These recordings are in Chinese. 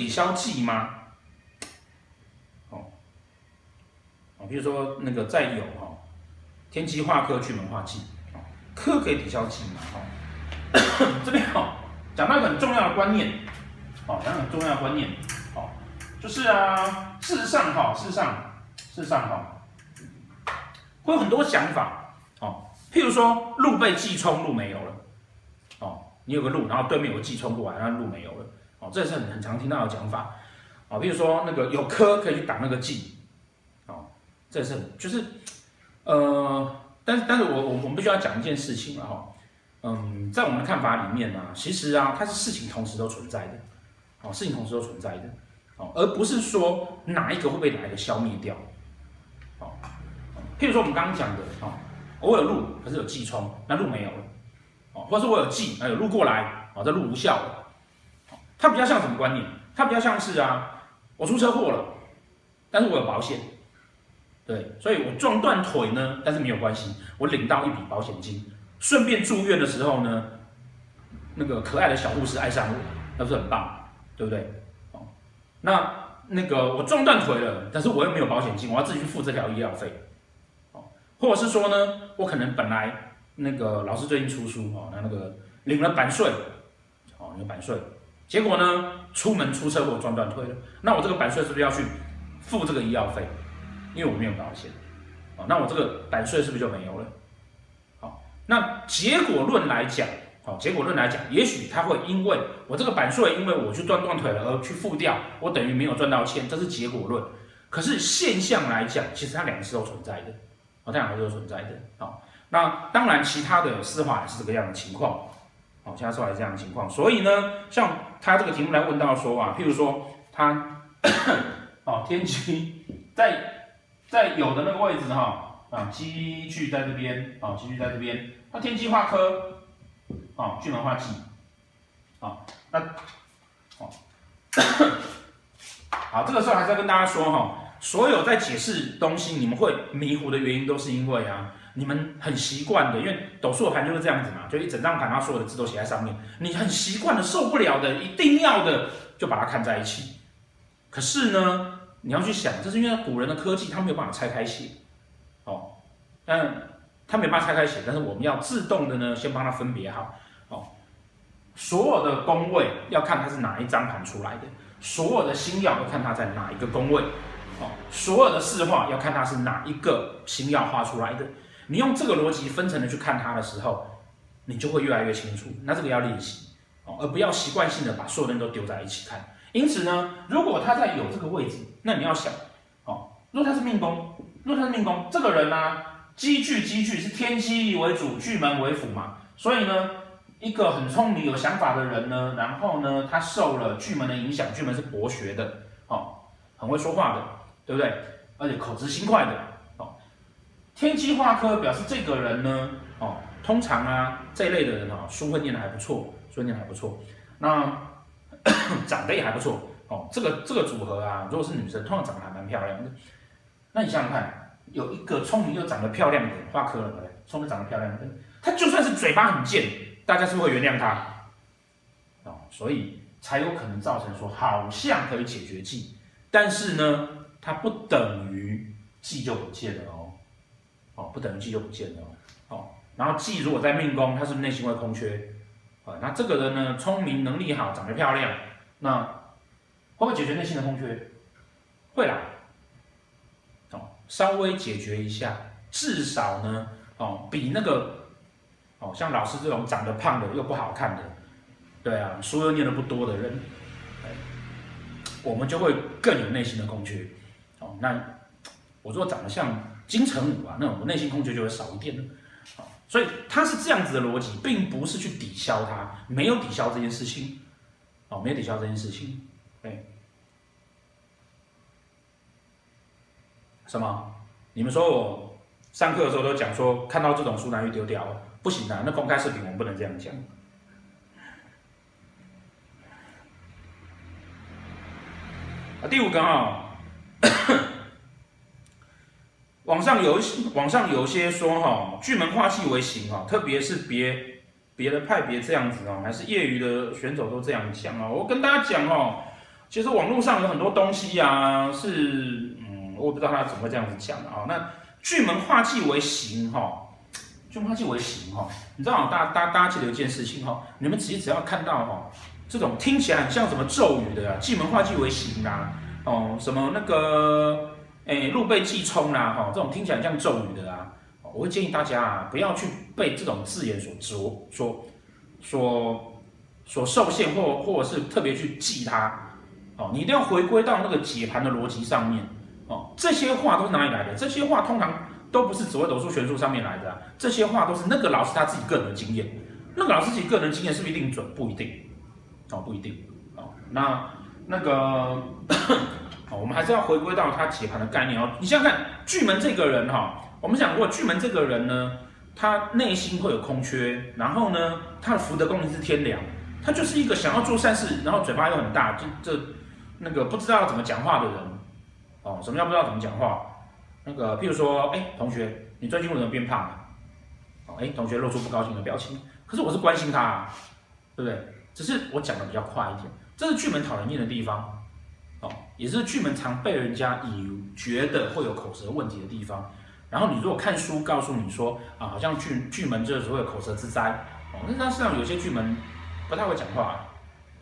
抵消忌吗？哦，哦，比如说那个再有哈，天机化科，去门化忌，科可以抵消忌吗？哦，这边哦讲到一个很重要的观念，哦，讲到很重要的观念，哦，就是啊，事实上哈，事实上，事实上哈，会有很多想法，哦，譬如说路被忌冲，路没有了，哦，你有个路，然后对面有个忌冲过来，那路没有了。哦，这是很很常听到的讲法，啊，比如说那个有科可以去挡那个忌，哦，这是很就是，呃，但是但是我我我们必须要讲一件事情了哈，嗯，在我们的看法里面呢，其实啊，它是事情同时都存在的，哦，事情同时都存在的，哦，而不是说哪一个会被哪一个消灭掉，哦，譬如说我们刚刚讲的，哦，我有路可是有忌冲，那路没有了，哦，或者是我有忌，那有路过来，哦，这路无效了。它比较像什么观念？它比较像是啊，我出车祸了，但是我有保险，对，所以我撞断腿呢，但是没有关系，我领到一笔保险金，顺便住院的时候呢，那个可爱的小护士爱上我，那不是很棒，对不对？哦，那那个我撞断腿了，但是我又没有保险金，我要自己去付这条医疗费，哦，或者是说呢，我可能本来那个老师最近出书哦，那那个领了版税，哦，领版税。结果呢，出门出车祸撞断腿了，那我这个版税是不是要去付这个医药费？因为我没有保险，哦，那我这个版税是不是就没有了？好，那结果论来讲，好，结果论来讲，也许他会因为我这个版税，因为我去断断腿了而去付掉，我等于没有赚到钱，这是结果论。可是现象来讲，其实它两个是都存在的，哦，它两个都存在的，好，那当然其他的司法也是这个样的情况。好，现在说来这样的情况，所以呢，像他这个题目来问到说啊，譬如说他，哦，天机在在有的那个位置哈，啊，机具在这边，啊，机具在这边，那天机化科，啊，巨门化忌，啊，那，哦，好，这个时候还是要跟大家说哈，所有在解释东西你们会迷糊的原因，都是因为啊。你们很习惯的，因为斗数的盘就是这样子嘛，就一整张盘，然后所有的字都写在上面。你很习惯的，受不了的，一定要的，就把它看在一起。可是呢，你要去想，这是因为古人的科技，他没有办法拆开写，哦，但他没办法拆开写，但是我们要自动的呢，先帮他分别好，哦，所有的宫位要看它是哪一张盘出来的，所有的星曜要看它在哪一个宫位，哦，所有的四化要看它是哪一个星曜画出来的。你用这个逻辑分层的去看它的时候，你就会越来越清楚。那这个要练习哦，而不要习惯性的把所有人都丢在一起看。因此呢，如果他在有这个位置，那你要想哦，如果他是命宫，如果他是命宫，这个人呢、啊，机具机具是天机为主，巨门为辅嘛。所以呢，一个很聪明有想法的人呢，然后呢，他受了巨门的影响，巨门是博学的哦，很会说话的，对不对？而且口直心快的。天机化科表示这个人呢，哦，通常啊这一类的人哦，书会念得还不错，书念得还不错，那 长得也还不错，哦，这个这个组合啊，如果是女生，通常长得还蛮漂亮的。那你想想看，有一个聪明又长得漂亮的人，化科了，对不对？聪明长得漂亮的，他就算是嘴巴很贱，大家是不是会原谅他？哦，所以才有可能造成说，好像可以解决忌，但是呢，它不等于忌就不见了哦。哦，不等于忌就不见了哦。然后忌如果在命宫，他是不是内心会空缺？啊，那这个人呢，聪明能力好，长得漂亮，那会不会解决内心的空缺？会啦。哦，稍微解决一下，至少呢，哦，比那个哦，像老师这种长得胖的又不好看的，对啊，书又念得不多的人，我们就会更有内心的空缺。哦，那我如果长得像。金城武啊，那我内心空缺就会少一点了，所以他是这样子的逻辑，并不是去抵消它，没有抵消这件事情，哦，没有抵消这件事情，哎，什么？你们说我上课的时候都讲说，看到这种书拿去丢掉，不行啊，那公开视频我们不能这样讲。啊，第五个啊、哦。网上有一些，网上有些说哈，巨门化忌为刑哈，特别是别别的派别这样子哦，还是业余的选手都这样讲哦。我跟大家讲哦，其实网络上有很多东西啊，是嗯，我不知道他怎么会这样子讲的啊。那巨门化忌为刑哈，巨门化忌为形哈，你知道大大家大家记得一件事情哈，你们其实只要看到哈，这种听起来很像什么咒语的啊，巨门化忌为形啊，哦，什么那个诶，禄背忌冲啦哈，这种听起来像咒语的啊，我会建议大家啊，不要去被这种字眼所所所所所受限，或或者是特别去记它。哦，你一定要回归到那个解盘的逻辑上面。哦，这些话都是哪里来的？这些话通常都不是紫微斗数、玄术上面来的，啊，这些话都是那个老师他自己个人的经验。那个老师自己个人的经验是不是一定准？不一定。哦，不一定。哦，那那个，哦，我们还是要回归到他解盘的概念哦。你想想看，巨门这个人哈，哦，我们讲过，巨门这个人呢，他内心会有空缺，然后呢，他的福德宫名是天梁，他就是一个想要做善事，然后嘴巴又很大，这这。那个不知道怎么讲话的人，哦，什么叫不知道怎么讲话？那个，譬如说，哎，同学，你最近为什么变胖了？哦，哎，同学露出不高兴的表情。可是我是关心他啊，对不对？只是我讲的比较快一点，这是巨门讨人厌的地方，哦，也是巨门常被人家以觉得会有口舌问题的地方。然后你如果看书告诉你说，啊，好像巨巨门就是会有口舌之灾，哦，那实际上有些巨门不太会讲话。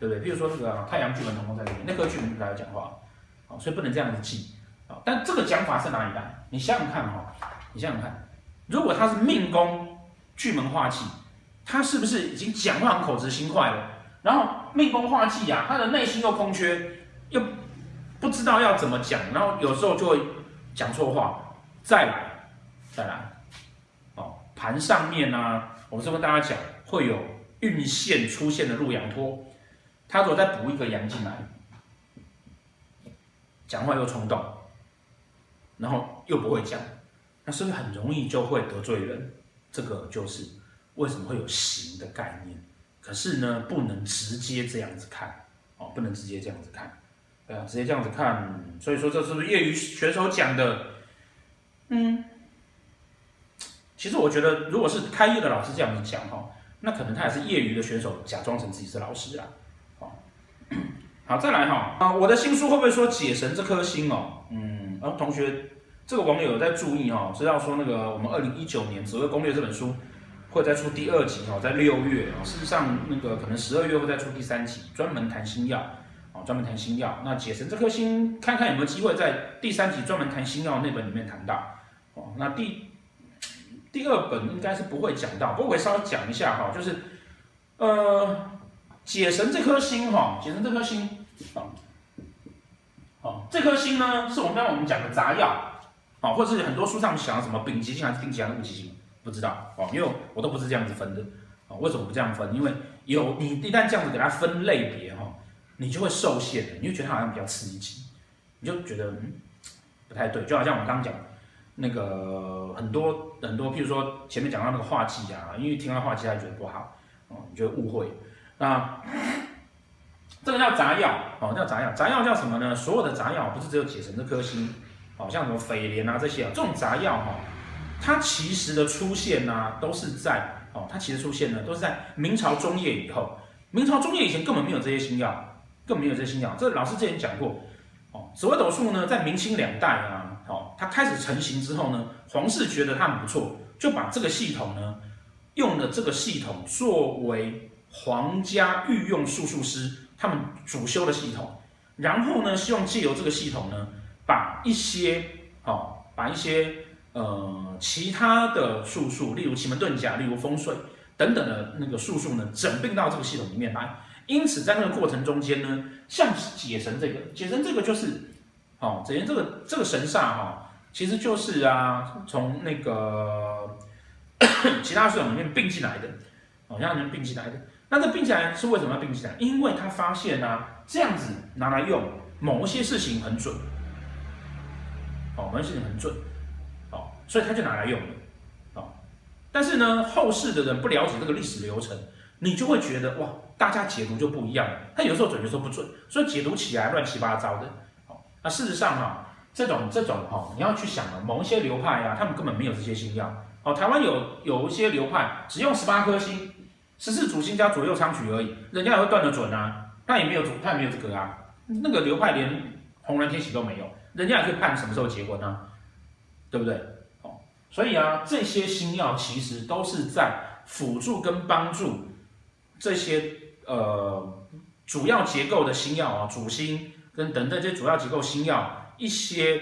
对不对？比如说这个太阳巨门同宫在这里，那颗巨门不太会讲话，好，所以不能这样子记啊。但这个讲法是哪里来？你想想看哈，你想想看，如果他是命宫巨门化忌，他是不是已经讲话很口直心快了？然后命宫化忌啊，他的内心又空缺，又知道要怎么讲，然后有时候就会讲错话。再来，再来，哦，盘上面呢、啊，我是跟大家讲，会有运线出现的入阳托。他如果再补一个阳进来，讲话又冲动，然后又不会讲，那是不是很容易就会得罪人？这个就是为什么会有刑的概念。可是呢，不能直接这样子看哦，不能直接这样子看，对啊，直接这样子看，所以说这是不是业余选手讲的？嗯，其实我觉得，如果是开业的老师这样子讲哈，那可能他也是业余的选手，假装成自己是老师啊。好，再来哈啊！我的新书会不会说解神这颗星哦？嗯，然后同学，这个网友有在注意哦，知道说那个我们二零一九年紫微攻略这本书会再出第二集哦，在六月哦。事实上，那个可能十二月会再出第三集，专门谈星耀哦，专门谈星耀。那解神这颗星，看看有没有机会在第三集专门谈星耀那本里面谈到哦。那第第二本应该是不会讲到，不过我稍微讲一下哈，就是呃。解神这颗星哈，解神这颗星，好，好，这颗星呢，是我们刚刚我们讲的杂曜，啊，或者是很多书上讲什么丙级星还是丁级还是戊级星，不知道哦，因为我都不是这样子分的，啊，为什么不这样分？因为有你一旦这样子给它分类别哈，你就会受限了，你就觉得它好像比较刺激，你就觉得嗯不太对，就好像我们刚刚讲那个很多很多，譬如说前面讲到那个化忌啊，因为听到化忌他觉得不好，哦，你就误会。那，这个叫杂药哦，叫杂药。杂药叫什么呢？所有的杂药不是只有解神这颗星，好像什么匪莲啊这些啊，这种杂药哈，它其实的出现呢、都是在哦，它其实出现呢，都是在明朝中叶以后。明朝中叶以前根本没有这些星曜，更没有这些信仰。这老师之前讲过哦，紫微斗数呢，在明清两代啊，哦，它开始成型之后呢，皇室觉得它很不错，就把这个系统呢，用了这个系统作为。皇家御用术数师他们主修的系统，然后呢，希望借由这个系统呢，把一些哦，把一些呃其他的术数，例如奇门遁甲、例如风水等等的那个术数呢，整并到这个系统里面来。因此，在那个过程中间呢，像解神这个，解神这个就是哦，解神这个这个神煞哈、哦，其实就是啊，从那个 其他系统里面并进来的，哦，让人并进来的。那这并起来是为什么要并起来？因为他发现呢、啊，这样子拿来用，某一些事情很准，哦，某些事情很准，哦，所以他就拿来用了，哦，但是呢，后世的人不了解这个历史流程，你就会觉得哇，大家解读就不一样，他有时候准，有时候不准，所以解读起来乱七八糟的，哦，那事实上哈、这种这种哈、哦，你要去想啊，某一些流派啊，他们根本没有这些星曜，哦，台湾有有一些流派只用十八颗星。十四主星加左右昌曲而已，人家也会断得准啊，他也没有主，他也没有这个啊，那个流派连红鸾天喜都没有，人家也可以判什么时候结婚啊，对不对？哦，所以啊，这些星曜其实都是在辅助跟帮助这些呃主要结构的星曜啊，主星跟等等这些主要结构星曜一些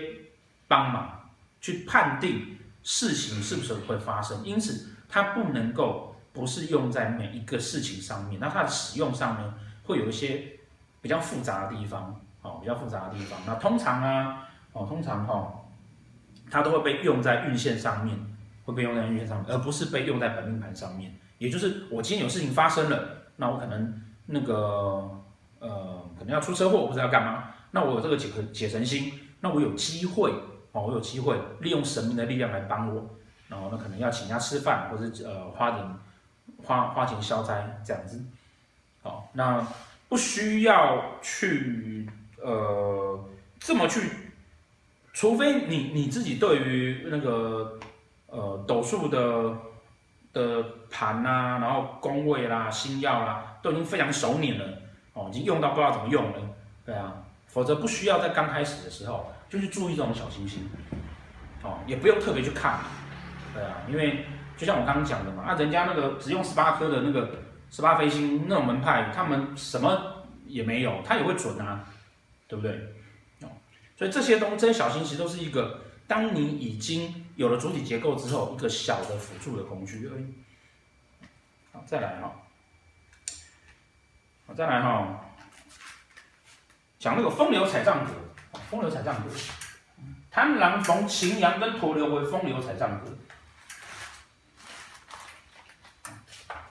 帮忙去判定事情是不是会发生，因此它不能够不是用在每一个事情上面，那它的使用上呢，会有一些。比较复杂的地方，哦，比较复杂的地方。那通常啊，哦，通常哈、哦，它都会被用在运线上面，会被用在运线上面，而不是被用在本命盘上面。也就是我今天有事情发生了，那我可能那个呃，可能要出车祸，我不知道要干嘛。那我有这个解解神星，那我有机会哦，我有机会利用神明的力量来帮我。然后呢，可能要请人家吃饭，或者呃花点花花钱消灾这样子。好，那。不需要去呃这么去，除非你你自己对于那个呃斗数的的盘呐，然后宫位啦、星曜啦，都已经非常熟练了哦，已经用到不知道怎么用了，对啊，否则不需要在刚开始的时候就去注意这种小星星，哦，也不用特别去看，对啊，因为就像我刚刚讲的嘛，啊，人家那个只用十八颗的那个。十八飞星那种门派，他们什么也没有，他也会准啊，对不对？哦，所以这些东西，这些小星其实都是一个，当你已经有了主体结构之后，一个小的辅助的工具而已。好，再来哈，好，再来哈，讲那个风流彩帐阁，风流彩帐阁，贪狼逢擎羊跟陀流为风流彩帐阁。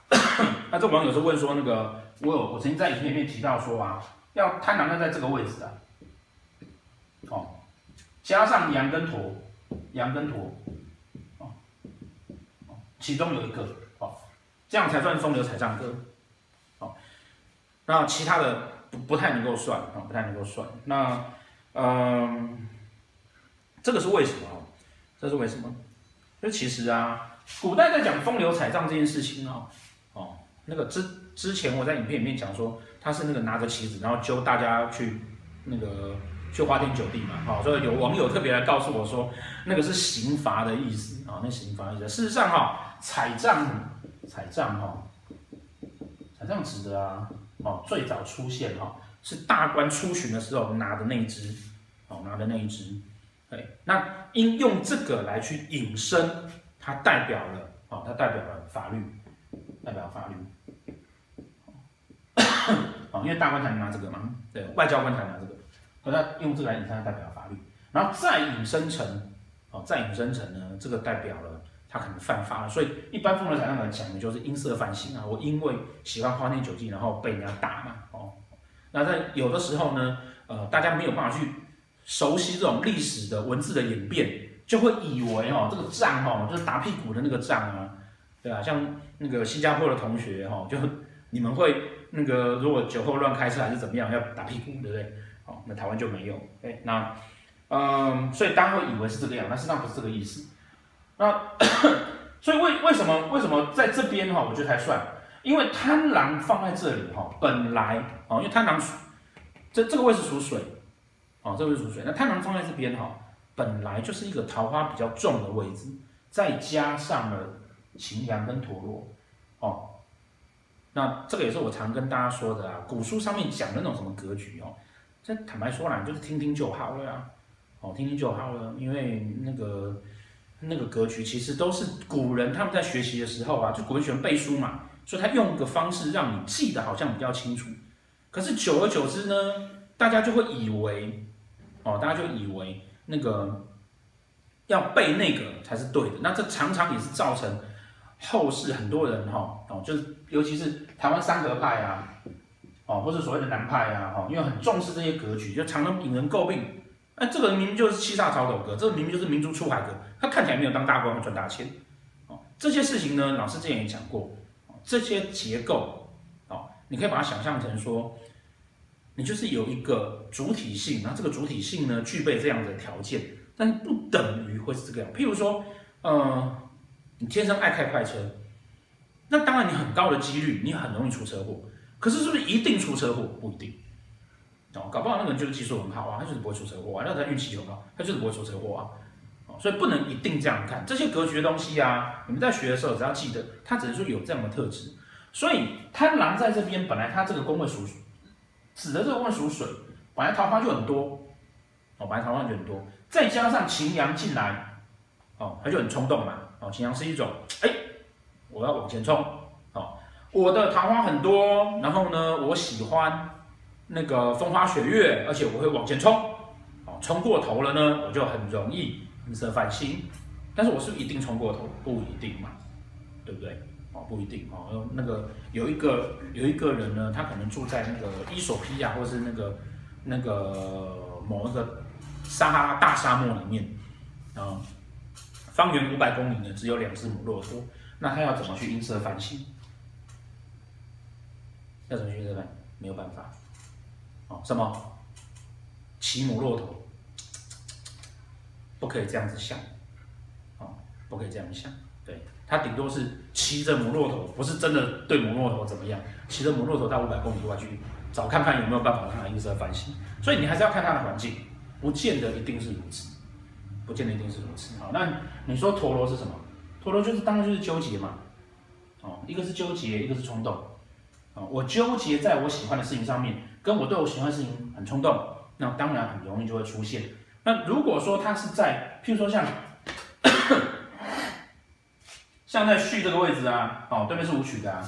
那这网友是问说，那个我有我曾经在影片里面提到说啊，要贪狼要在这个位置啊，哦，加上羊跟陀，羊跟陀，哦，其中有一个哦，这样才算风流彩杖格，哦，那其他的不不太能够算啊，不太能够算。那嗯，这个是为什么？这是为什么？就其实啊，古代在讲风流彩杖这件事情啊，哦。那个之之前我在影片里面讲说，他是那个拿着旗子，然后揪大家去那个去花天酒地嘛，好，所以有网友特别来告诉我说，那个是刑罚的意思啊，那刑罚意思。事实上哈，彩杖彩杖哈，彩杖指的啊，哦，最早出现哈是大官出巡的时候拿的那一只，哦，拿的那一只，对，那应用这个来去引申，它代表了啊，它代表了法律，代表法律。哦，因为大官才能拿这个嘛，对，外交官才能拿这个，那用这个来引申代表法律，然后再引申成，哦，再引申成呢，这个代表了他可能犯法了，所以一般风流彩杖来讲的就是因色犯行啊，我因为喜欢花天酒地，然后被人家打嘛，哦，那在有的时候呢，呃，大家没有办法去熟悉这种历史的文字的演变，就会以为哦，这个仗哦，就是打屁股的那个仗啊，对啊，像那个新加坡的同学哈，就你们会。那个如果酒后乱开车还是怎么样，要打屁股，对不对？好，那台湾就没有。哎，那，嗯，所以大家会以为是这个样，但实际上不是这个意思。那，所以为为什么为什么在这边哈，我觉得还算，因为贪狼放在这里哈，本来哦，因为贪狼这这个位置属水，哦，这个位置属水，那贪狼放在这边哈，本来就是一个桃花比较重的位置，再加上了擎羊跟陀罗，哦。那这个也是我常跟大家说的啊，古书上面讲的那种什么格局哦，这坦白说啦，就是听听就好了呀，哦，听听就好了，因为那个那个格局其实都是古人他们在学习的时候啊，就古人喜欢背书嘛，所以他用个方式让你记得好像比较清楚，可是久而久之呢，大家就会以为，哦，大家就以为那个要背那个才是对的，那这常常也是造成。后世很多人哈哦，就是尤其是台湾三合派啊，哦，或是所谓的南派啊，哈，因为很重视这些格局，就常常引人诟病。哎，这个人明明就是七煞曹斗格，这个明明就是明珠出海格，他看起来没有当大官赚大钱。哦，这些事情呢，老师之前也讲过，这些结构，哦，你可以把它想象成说，你就是有一个主体性，然后这个主体性呢具备这样的条件，但不等于会是这个样。譬如说，呃。你天生爱开快车，那当然你很高的几率，你很容易出车祸。可是是不是一定出车祸？不一定，哦，搞不好那个人就是技术很好啊，他就是不会出车祸啊，那他运气很好，他就是不会出车祸啊。哦，所以不能一定这样看这些格局的东西啊，你们在学的时候只要记得，他只是说有这样的特质。所以贪狼在这边本来他这个宫位属指的这个宫位属水，本来桃花就很多，哦，本来桃花就很多，再加上擎羊进来，哦，他就很冲动嘛，哦，擎羊是一种，哎，我要往前冲，我的桃花很多，然后呢，我喜欢那个风花雪月，而且我会往前冲，哦，冲过头了呢，我就很容易阴色翻新，但是我是不是一定冲过头？不一定嘛，对不对？哦，不一定哦。那个有一个有一个人呢，他可能住在那个伊索比亚，或是那个那个某一个撒哈拉大沙漠里面啊、方圆五百公里呢，只有两只母骆驼。那他要怎么去音色翻新？要怎么去阴色翻？没有办法。哦，什么？骑母骆驼？不可以这样子想。哦，不可以这样想。对。他顶多是骑着母骆驼，不是真的对母骆驼怎么样，骑着母骆驼到五百公里外去找看看有没有办法让它阴色翻新。所以你还是要看它的环境，不见得一定是如此，不见得一定是如此。好，那你说陀螺是什么？陀螺就是当然就是纠结嘛。哦，一个是纠结，一个是冲动。哦，我纠结在我喜欢的事情上面，跟我对我喜欢的事情很冲动，那当然很容易就会出现。那如果说它是在，譬如说像。像在序这个位置啊，哦，对面是舞曲的啊，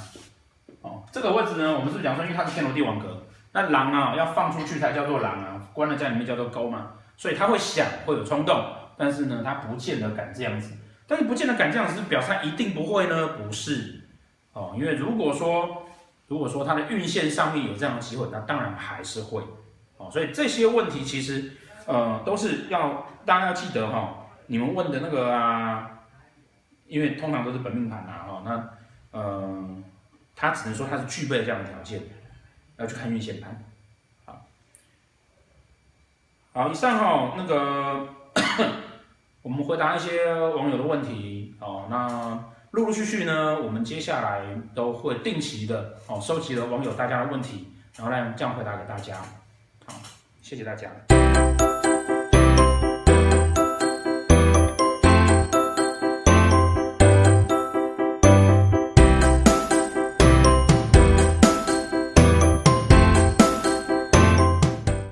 哦，这个位置呢，我们是讲说，因为它是天罗地网格，那狼啊要放出去才叫做狼啊，关在家里面叫做勾嘛，所以他会想，会有冲动，但是呢，他不见得敢这样子，但是不见得敢这样子，是表示他一定不会呢？不是，哦，因为如果说，如果说它的运线上面有这样的机会，那当然还是会，哦，所以这些问题其实，呃，都是要大家要记得哈、哦，你们问的那个啊。因为通常都是本命盘呐，哦，那，呃，他只能说他是具备这样的条件，要去看运线盘，好，好，以上哈、哦，那个 我们回答一些网友的问题，哦，那陆陆续续呢，我们接下来都会定期的哦，收集了网友大家的问题，然后来这样回答给大家，好，谢谢大家。